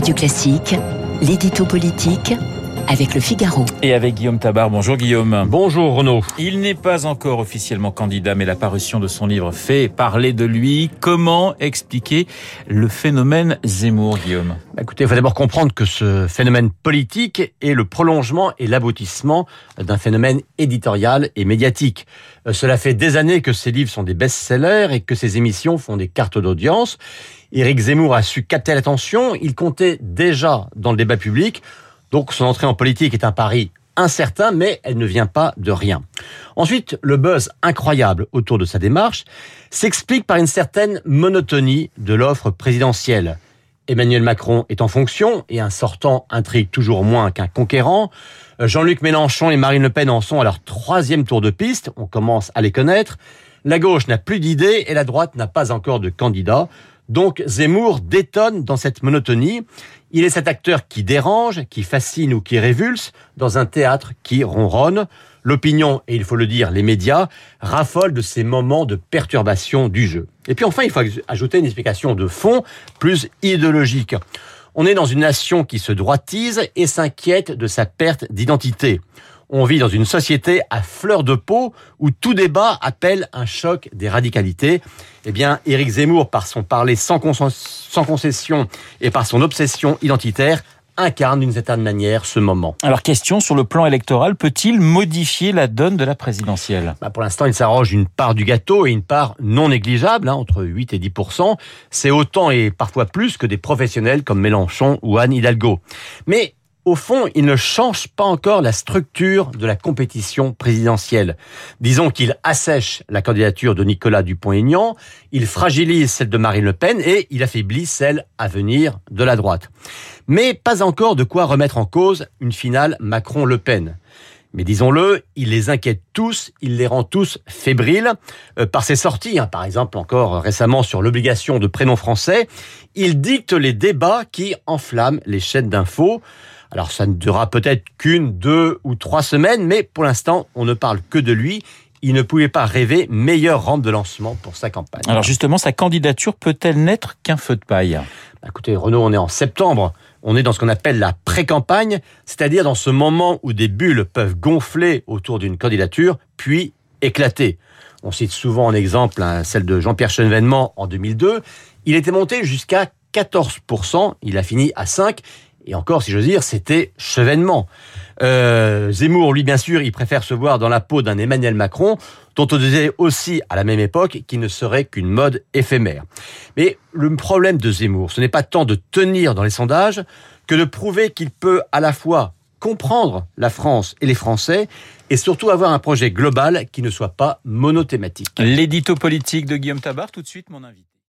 Radio Classique, l'édito politique avec le Figaro. Et avec Guillaume Tabar. Bonjour Guillaume. Bonjour Renaud. Il n'est pas encore officiellement candidat, mais la parution de son livre fait parler de lui. Comment expliquer le phénomène Zemmour, Guillaume? Bah, Écoutez, il faut d'abord comprendre que ce phénomène politique est le prolongement et l'aboutissement d'un phénomène éditorial et médiatique. Euh, cela fait des années que ses livres sont des best-sellers et que ses émissions font des cartes d'audience. Éric Zemmour a su capter l'attention. Il comptait déjà dans le débat public. Donc son entrée en politique est un pari incertain, mais elle ne vient pas de rien. Ensuite, le buzz incroyable autour de sa démarche s'explique par une certaine monotonie de l'offre présidentielle. Emmanuel Macron est en fonction et un sortant intrigue toujours moins qu'un conquérant. Jean-Luc Mélenchon et Marine Le Pen en sont à leur troisième tour de piste. On commence à les connaître. La gauche n'a plus d'idées et la droite n'a pas encore de candidat. Donc Zemmour détonne dans cette monotonie. Il est cet acteur qui dérange, qui fascine ou qui révulse dans un théâtre qui ronronne. L'opinion, et il faut le dire, les médias, raffolent de ces moments de perturbation du jeu. Et puis enfin, il faut ajouter une explication de fond plus idéologique. On est dans une nation qui se droitise et s'inquiète de sa perte d'identité. On vit dans une société à fleur de peau où tout débat appelle un choc des radicalités. Eh bien, Éric Zemmour, par son parler sans, sans concession et par son obsession identitaire, incarne d'une certaine manière ce moment. Alors question sur le plan électoral, peut-il modifier la donne de la présidentielle? Bah Pour l'instant, il s'arroge une part du gâteau et une part non négligeable, hein, entre 8 et 10 C'est autant et parfois plus que des professionnels comme Mélenchon ou Anne Hidalgo. Mais au fond, il ne change pas encore la structure de la compétition présidentielle. Disons qu'il assèche la candidature de Nicolas Dupont-Aignan, il fragilise celle de Marine Le Pen et il affaiblit celle à venir de la droite. Mais pas encore de quoi remettre en cause une finale Macron-Le Pen. Mais disons-le, il les inquiète tous, il les rend tous fébriles. Euh, par ses sorties, hein, par exemple encore récemment sur l'obligation de prénom français, il dicte les débats qui enflamment les chaînes d'infos. Alors ça ne durera peut-être qu'une, deux ou trois semaines, mais pour l'instant, on ne parle que de lui. Il ne pouvait pas rêver meilleure rampe de lancement pour sa campagne. Alors justement, sa candidature peut-elle n'être qu'un feu de paille bah, Écoutez, Renaud, on est en septembre. On est dans ce qu'on appelle la pré-campagne, c'est-à-dire dans ce moment où des bulles peuvent gonfler autour d'une candidature, puis éclater. On cite souvent en exemple hein, celle de Jean-Pierre Chevènement en 2002. Il était monté jusqu'à 14%, il a fini à 5%, et encore, si j'ose dire, c'était chevènement. Euh, Zemmour, lui, bien sûr, il préfère se voir dans la peau d'un Emmanuel Macron, dont on disait aussi à la même époque qu'il ne serait qu'une mode éphémère. Mais le problème de Zemmour, ce n'est pas tant de tenir dans les sondages que de prouver qu'il peut à la fois comprendre la France et les Français et surtout avoir un projet global qui ne soit pas monothématique. L'édito politique de Guillaume Tabar, tout de suite mon invité.